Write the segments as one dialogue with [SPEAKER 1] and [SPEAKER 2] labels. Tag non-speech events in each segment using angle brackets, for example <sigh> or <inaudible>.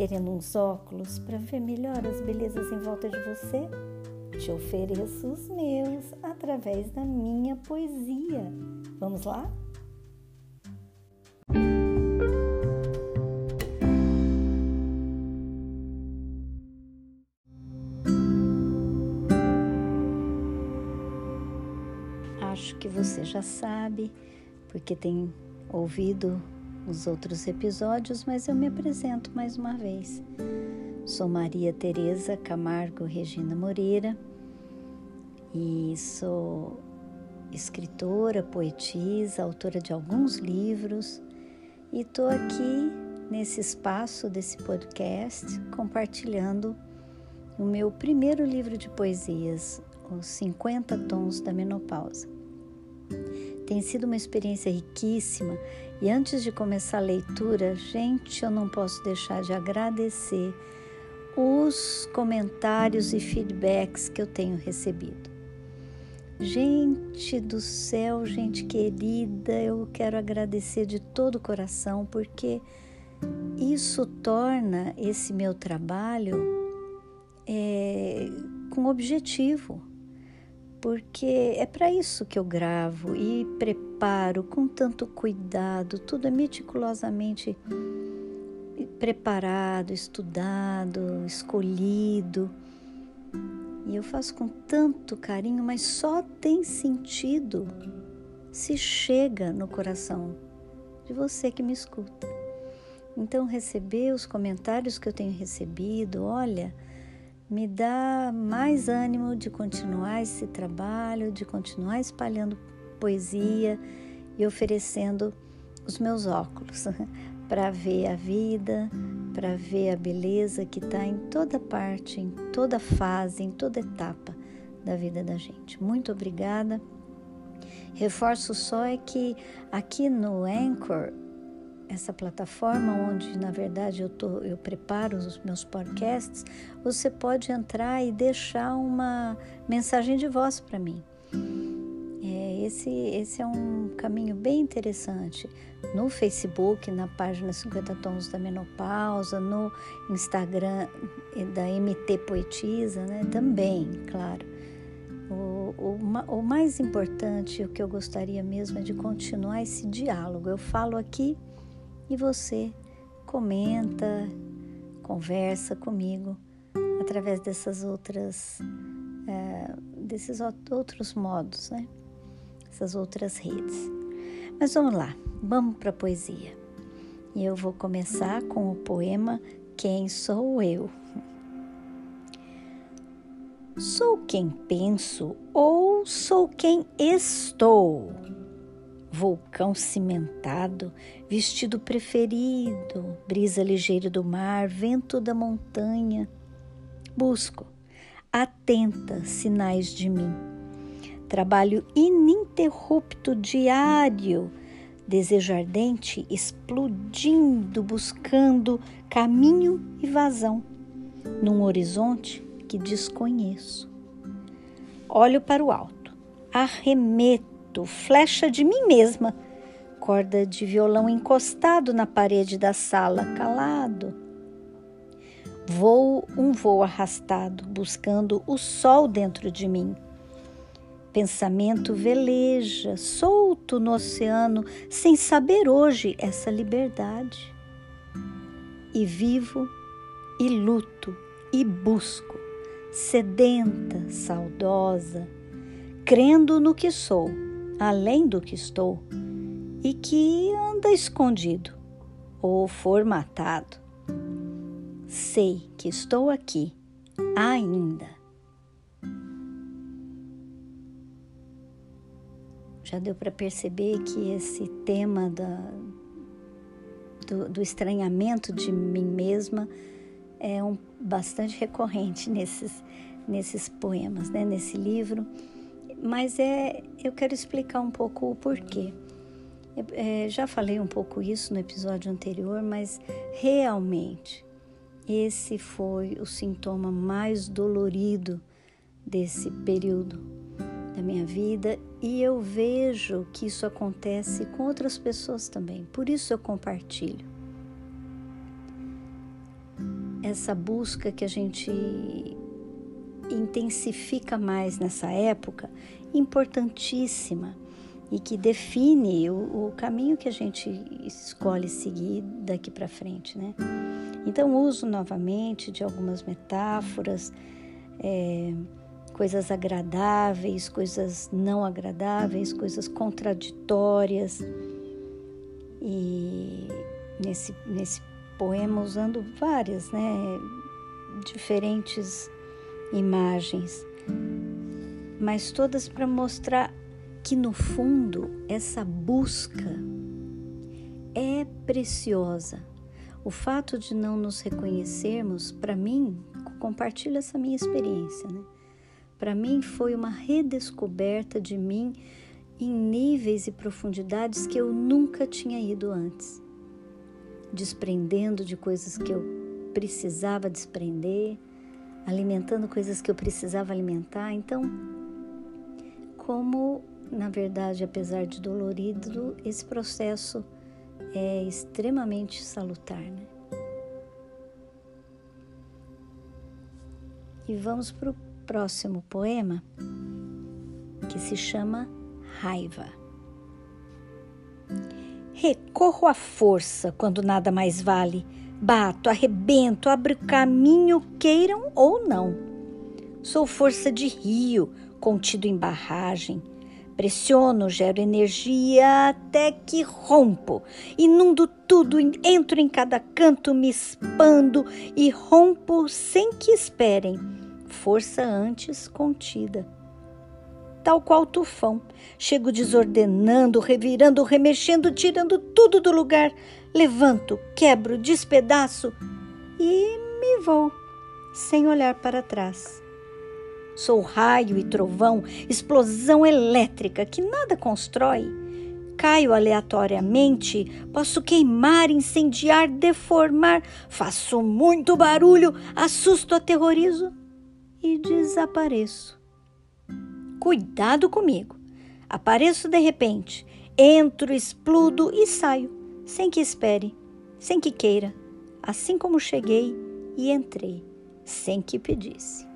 [SPEAKER 1] querendo uns óculos para ver melhor as belezas em volta de você? Te ofereço os meus através da minha poesia. Vamos lá? Acho que você já sabe, porque tem ouvido os outros episódios, mas eu me apresento mais uma vez. Sou Maria Tereza Camargo Regina Moreira e sou escritora, poetisa, autora de alguns livros e estou aqui nesse espaço desse podcast compartilhando o meu primeiro livro de poesias, Os 50 Tons da Menopausa. Tem sido uma experiência riquíssima e antes de começar a leitura, gente, eu não posso deixar de agradecer os comentários e feedbacks que eu tenho recebido. Gente do céu, gente querida, eu quero agradecer de todo o coração porque isso torna esse meu trabalho é, com objetivo porque é para isso que eu gravo e preparo com tanto cuidado, tudo é meticulosamente preparado, estudado, escolhido. E eu faço com tanto carinho, mas só tem sentido se chega no coração de você que me escuta. Então, receber os comentários que eu tenho recebido, olha, me dá mais ânimo de continuar esse trabalho, de continuar espalhando poesia e oferecendo os meus óculos <laughs> para ver a vida, para ver a beleza que está em toda parte, em toda fase, em toda etapa da vida da gente. Muito obrigada. Reforço só é que aqui no Anchor essa plataforma onde na verdade eu, tô, eu preparo os meus podcasts, você pode entrar e deixar uma mensagem de voz para mim. É, esse, esse é um caminho bem interessante. No Facebook, na página 50 Tons da Menopausa, no Instagram da MT Poetisa, né? também, claro. O, o, o mais importante, o que eu gostaria mesmo é de continuar esse diálogo. Eu falo aqui e você comenta, conversa comigo através dessas outras, é, desses outros modos, né? Essas outras redes. Mas vamos lá, vamos para a poesia. E eu vou começar com o poema Quem Sou Eu? Sou quem penso ou sou quem estou? Vulcão cimentado, vestido preferido, brisa ligeira do mar, vento da montanha. Busco, atenta, sinais de mim. Trabalho ininterrupto diário, desejo ardente explodindo, buscando caminho e vazão num horizonte que desconheço. Olho para o alto, arremeto flecha de mim mesma, corda de violão encostado na parede da sala, calado. Voo um voo arrastado, buscando o sol dentro de mim. Pensamento veleja, solto no oceano, sem saber hoje essa liberdade. E vivo, e luto, e busco, sedenta, saudosa, crendo no que sou além do que estou e que anda escondido ou formatado. Sei que estou aqui ainda. Já deu para perceber que esse tema da, do, do, estranhamento de mim mesma é um, bastante recorrente nesses, nesses poemas, né? nesse livro mas é, eu quero explicar um pouco o porquê. É, já falei um pouco isso no episódio anterior, mas realmente esse foi o sintoma mais dolorido desse período da minha vida e eu vejo que isso acontece com outras pessoas também, por isso eu compartilho. essa busca que a gente intensifica mais nessa época, importantíssima e que define o, o caminho que a gente escolhe seguir daqui para frente, né? Então uso novamente de algumas metáforas, é, coisas agradáveis, coisas não agradáveis, coisas contraditórias e nesse nesse poema usando várias, né, diferentes imagens, mas todas para mostrar que no fundo essa busca é preciosa. O fato de não nos reconhecermos, para mim, compartilho essa minha experiência, né? Para mim foi uma redescoberta de mim em níveis e profundidades que eu nunca tinha ido antes, desprendendo de coisas que eu precisava desprender, alimentando coisas que eu precisava alimentar. Então, como na verdade, apesar de dolorido, esse processo é extremamente salutar. Né? E vamos para o próximo poema, que se chama Raiva. Recorro à força quando nada mais vale. Bato, arrebento, abro caminho, queiram ou não. Sou força de rio, contido em barragem Pressiono, gero energia até que rompo, inundo tudo, entro em cada canto, me expando e rompo sem que esperem, força antes contida. Tal qual tufão, chego desordenando, revirando, remexendo, tirando tudo do lugar, levanto, quebro, despedaço e me vou, sem olhar para trás. Sou raio e trovão, explosão elétrica que nada constrói. Caio aleatoriamente, posso queimar, incendiar, deformar, faço muito barulho, assusto, aterrorizo e desapareço. Cuidado comigo. Apareço de repente, entro, explodo e saio, sem que espere, sem que queira, assim como cheguei e entrei, sem que pedisse.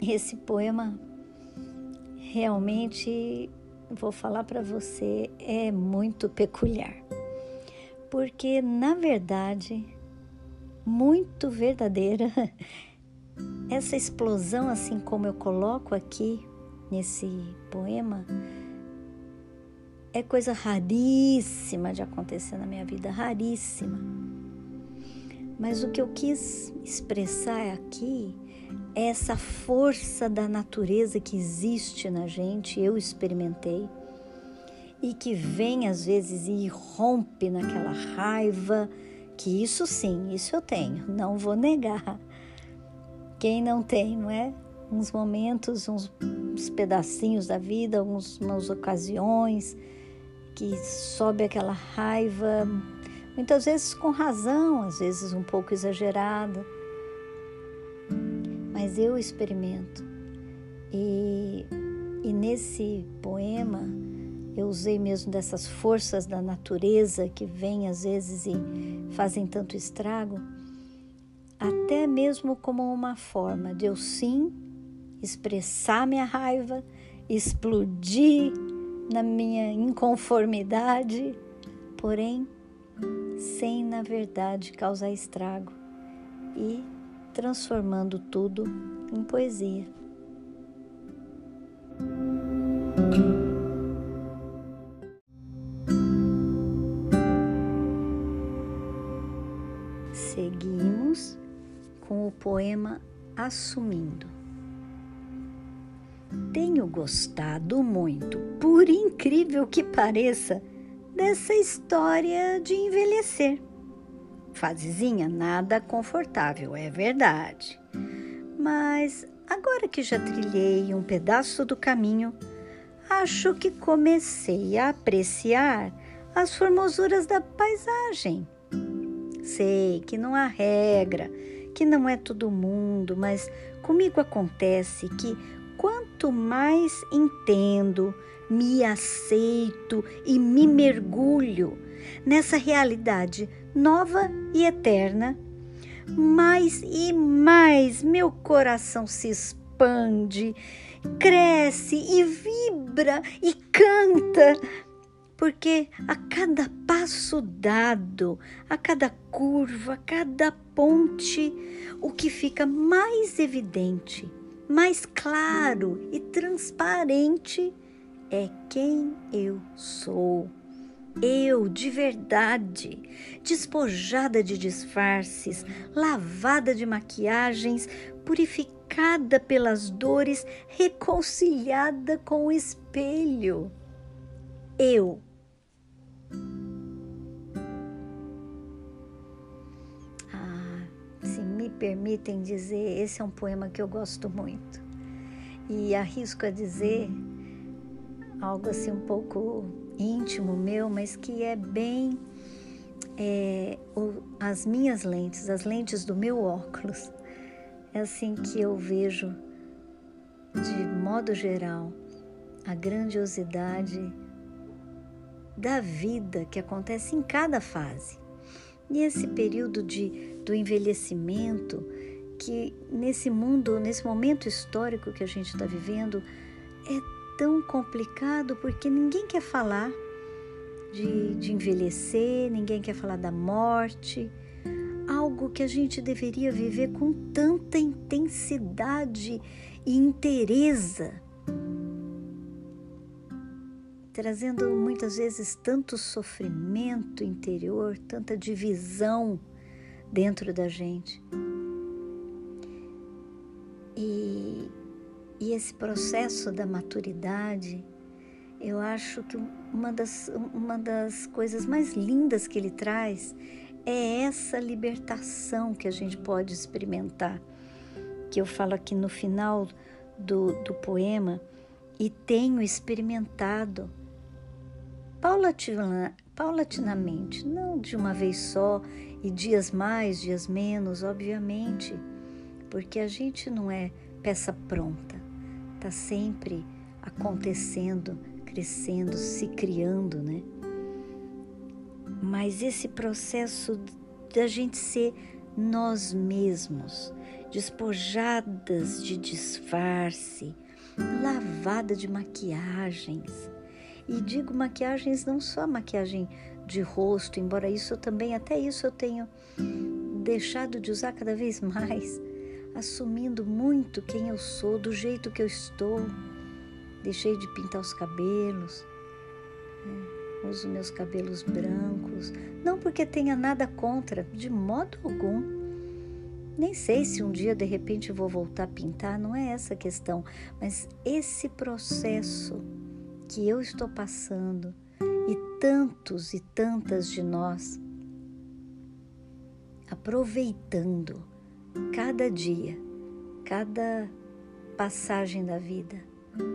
[SPEAKER 1] esse poema realmente, vou falar para você, é muito peculiar. Porque, na verdade, muito verdadeira, <laughs> essa explosão, assim como eu coloco aqui nesse poema, é coisa raríssima de acontecer na minha vida, raríssima. Mas o que eu quis expressar aqui essa força da natureza que existe na gente, eu experimentei, e que vem às vezes e rompe naquela raiva, que isso sim, isso eu tenho, não vou negar. Quem não tem, não é? Uns momentos, uns, uns pedacinhos da vida, algumas umas ocasiões que sobe aquela raiva, muitas vezes com razão, às vezes um pouco exagerada mas eu experimento. E, e nesse poema eu usei mesmo dessas forças da natureza que vêm às vezes e fazem tanto estrago, até mesmo como uma forma de eu sim expressar minha raiva, explodir na minha inconformidade, porém sem na verdade causar estrago e transformando tudo em poesia. Seguimos com o poema Assumindo. Tenho gostado muito, por incrível que pareça, dessa história de envelhecer. Fasezinha nada confortável, é verdade. Mas agora que já trilhei um pedaço do caminho, acho que comecei a apreciar as formosuras da paisagem. Sei que não há regra, que não é todo mundo, mas comigo acontece que quanto mais entendo, me aceito e me mergulho nessa realidade nova e eterna, mais e mais meu coração se expande, cresce e vibra e canta, porque a cada passo dado, a cada curva, a cada ponte, o que fica mais evidente, mais claro e transparente é quem eu sou. Eu, de verdade, despojada de disfarces, lavada de maquiagens, purificada pelas dores, reconciliada com o espelho. Eu. Permitem dizer, esse é um poema que eu gosto muito. E arrisco a dizer algo assim um pouco íntimo meu, mas que é bem é, o, as minhas lentes, as lentes do meu óculos. É assim que eu vejo, de modo geral, a grandiosidade da vida que acontece em cada fase. E esse período de, do envelhecimento, que nesse mundo, nesse momento histórico que a gente está vivendo, é tão complicado porque ninguém quer falar de, de envelhecer, ninguém quer falar da morte, algo que a gente deveria viver com tanta intensidade e interesa, trazendo muitas vezes tanto sofrimento interior, tanta divisão dentro da gente. E e esse processo da maturidade, eu acho que uma das, uma das coisas mais lindas que ele traz é essa libertação que a gente pode experimentar, que eu falo aqui no final do, do poema, e tenho experimentado paulatina, paulatinamente, não de uma vez só, e dias mais, dias menos, obviamente, porque a gente não é peça pronta está sempre acontecendo, crescendo, se criando, né? Mas esse processo da gente ser nós mesmos, despojadas de disfarce, lavada de maquiagens. E digo maquiagens não só maquiagem de rosto, embora isso também, até isso eu tenho deixado de usar cada vez mais assumindo muito quem eu sou, do jeito que eu estou. Deixei de pintar os cabelos, né? uso meus cabelos brancos, não porque tenha nada contra, de modo algum. Nem sei se um dia de repente vou voltar a pintar, não é essa a questão, mas esse processo que eu estou passando e tantos e tantas de nós aproveitando cada dia, cada passagem da vida,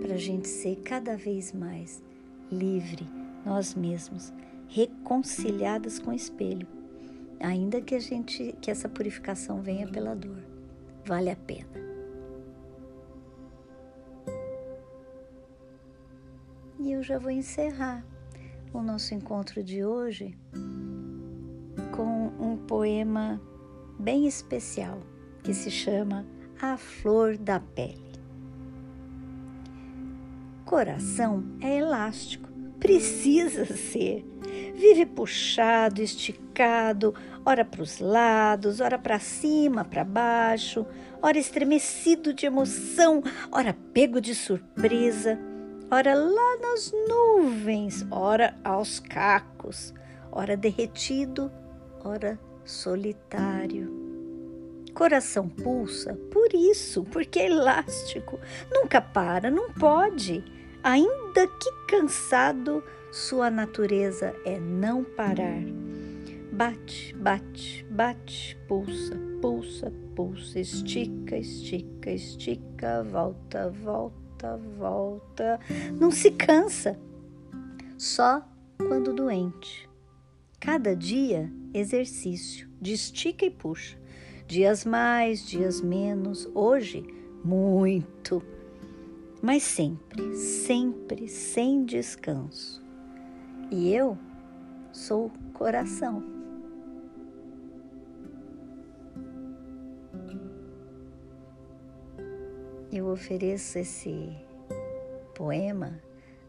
[SPEAKER 1] para a gente ser cada vez mais livre, nós mesmos, reconciliadas com o espelho, ainda que a gente que essa purificação venha pela dor, vale a pena. Eu já vou encerrar o nosso encontro de hoje com um poema bem especial que se chama A Flor da Pele. Coração é elástico, precisa ser. Vive puxado, esticado, ora para os lados, ora para cima, para baixo, ora estremecido de emoção, ora pego de surpresa, ora lá nas nuvens, ora aos cacos, ora derretido, ora solitário. Coração pulsa por isso, porque é elástico, nunca para, não pode. Ainda que cansado, sua natureza é não parar. Bate, bate, bate, pulsa, pulsa, pulsa, estica, estica, estica, volta, volta, volta. Não se cansa, só quando doente. Cada dia exercício de estica e puxa. Dias mais, dias menos, hoje muito. Mas sempre, sempre sem descanso. E eu sou coração. Eu ofereço esse poema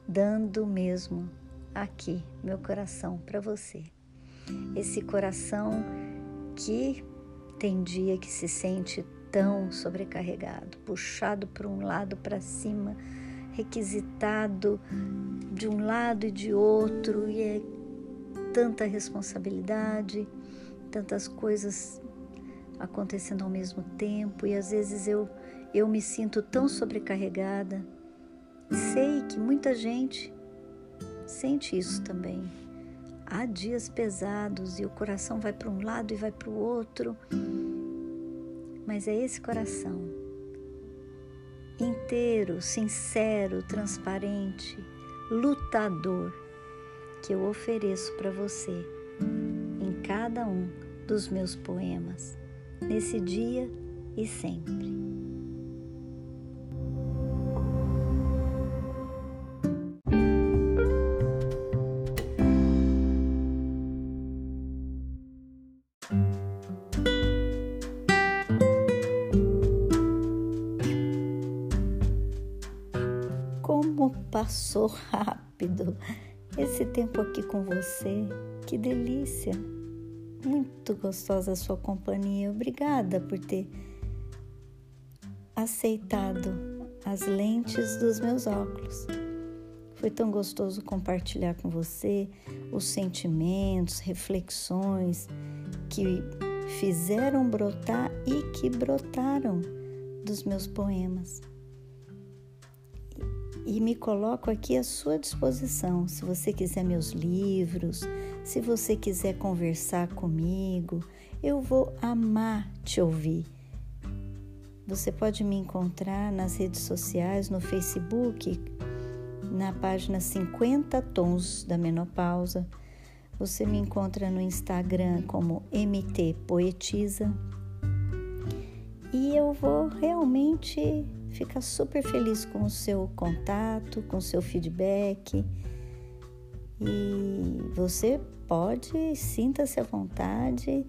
[SPEAKER 1] dando mesmo aqui meu coração para você. Esse coração que tem dia que se sente tão sobrecarregado, puxado para um lado para cima, requisitado de um lado e de outro, e é tanta responsabilidade, tantas coisas acontecendo ao mesmo tempo, e às vezes eu, eu me sinto tão sobrecarregada. Sei que muita gente sente isso também. Há dias pesados e o coração vai para um lado e vai para o outro, mas é esse coração inteiro, sincero, transparente, lutador que eu ofereço para você em cada um dos meus poemas, nesse dia e sempre. Passou rápido esse tempo aqui com você. Que delícia! Muito gostosa a sua companhia. Obrigada por ter aceitado as lentes dos meus óculos. Foi tão gostoso compartilhar com você os sentimentos, reflexões que fizeram brotar e que brotaram dos meus poemas e me coloco aqui à sua disposição. Se você quiser meus livros, se você quiser conversar comigo, eu vou amar te ouvir. Você pode me encontrar nas redes sociais, no Facebook, na página 50 Tons da Menopausa. Você me encontra no Instagram como MT Poetiza. E eu vou realmente fica super feliz com o seu contato, com o seu feedback. E você pode, sinta-se à vontade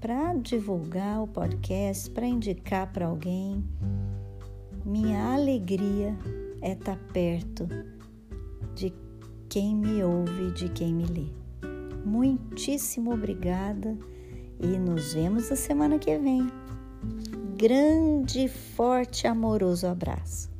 [SPEAKER 1] para divulgar o podcast, para indicar para alguém. Minha alegria é estar tá perto de quem me ouve, de quem me lê. Muitíssimo obrigada e nos vemos a semana que vem grande, forte, amoroso abraço.